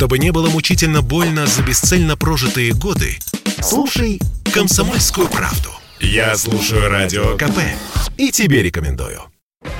Чтобы не было мучительно больно за бесцельно прожитые годы, слушай «Комсомольскую правду». Я слушаю Радио КП и тебе рекомендую.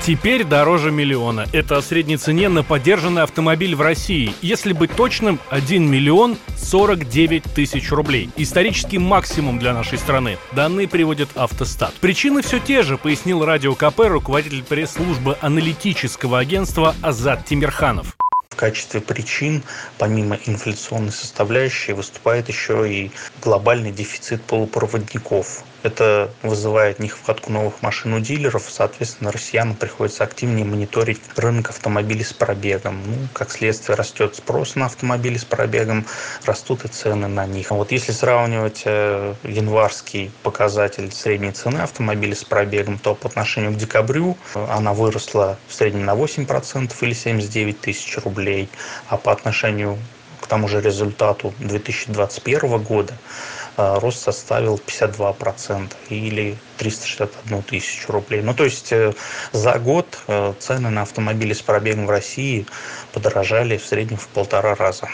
Теперь дороже миллиона. Это о средней цене на поддержанный автомобиль в России. Если быть точным, 1 миллион 49 тысяч рублей. Исторический максимум для нашей страны. Данные приводит Автостат. Причины все те же, пояснил Радио КП руководитель пресс-службы аналитического агентства Азат Тимирханов качестве причин, помимо инфляционной составляющей, выступает еще и глобальный дефицит полупроводников. Это вызывает нехватку новых машин у дилеров, соответственно, россиянам приходится активнее мониторить рынок автомобилей с пробегом. Ну, как следствие, растет спрос на автомобили с пробегом, растут и цены на них. Вот если сравнивать э, январский показатель средней цены автомобиля с пробегом, то по отношению к декабрю э, она выросла в среднем на 8% или 79 тысяч рублей, а по отношению к тому же результату 2021 года рост составил 52% или 361 тысячу рублей. Ну, то есть э, за год э, цены на автомобили с пробегом в России подорожали в среднем в полтора раза.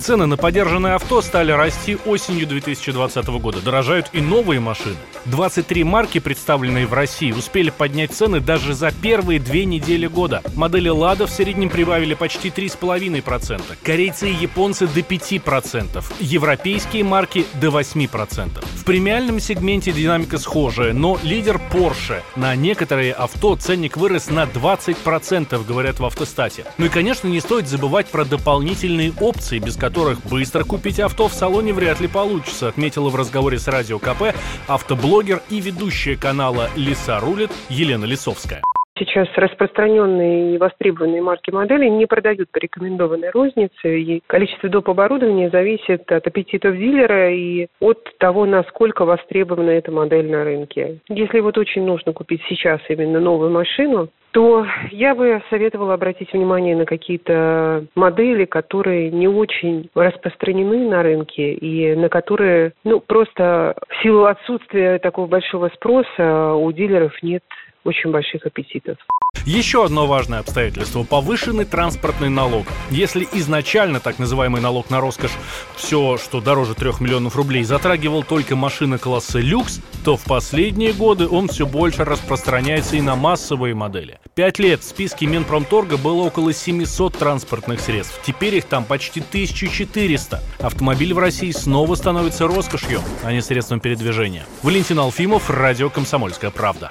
Цены на подержанное авто стали расти осенью 2020 года. Дорожают и новые машины. 23 марки, представленные в России, успели поднять цены даже за первые две недели года. Модели «Лада» в среднем прибавили почти 3,5%. Корейцы и японцы до 5%. Европейские марки до 8%. В премиальном сегменте динамика схожая, но лидер Porsche. На некоторые авто ценник вырос на 20%, говорят в автостате. Ну и, конечно, не стоит забывать про дополнительные опции, без которых быстро купить авто в салоне вряд ли получится, отметила в разговоре с Радио КП автоблогер и ведущая канала «Лиса рулит» Елена Лисовская. Сейчас распространенные и востребованные марки модели не продают по рекомендованной рознице, и количество доп. оборудования зависит от аппетитов дилера и от того, насколько востребована эта модель на рынке. Если вот очень нужно купить сейчас именно новую машину, то я бы советовала обратить внимание на какие-то модели, которые не очень распространены на рынке и на которые, ну, просто в силу отсутствия такого большого спроса у дилеров нет очень больших аппетитов. Еще одно важное обстоятельство – повышенный транспортный налог. Если изначально так называемый налог на роскошь, все, что дороже 3 миллионов рублей, затрагивал только машины класса люкс, то в последние годы он все больше распространяется и на массовые модели. Пять лет в списке Минпромторга было около 700 транспортных средств. Теперь их там почти 1400. Автомобиль в России снова становится роскошью, а не средством передвижения. Валентин Алфимов, Радио «Комсомольская правда»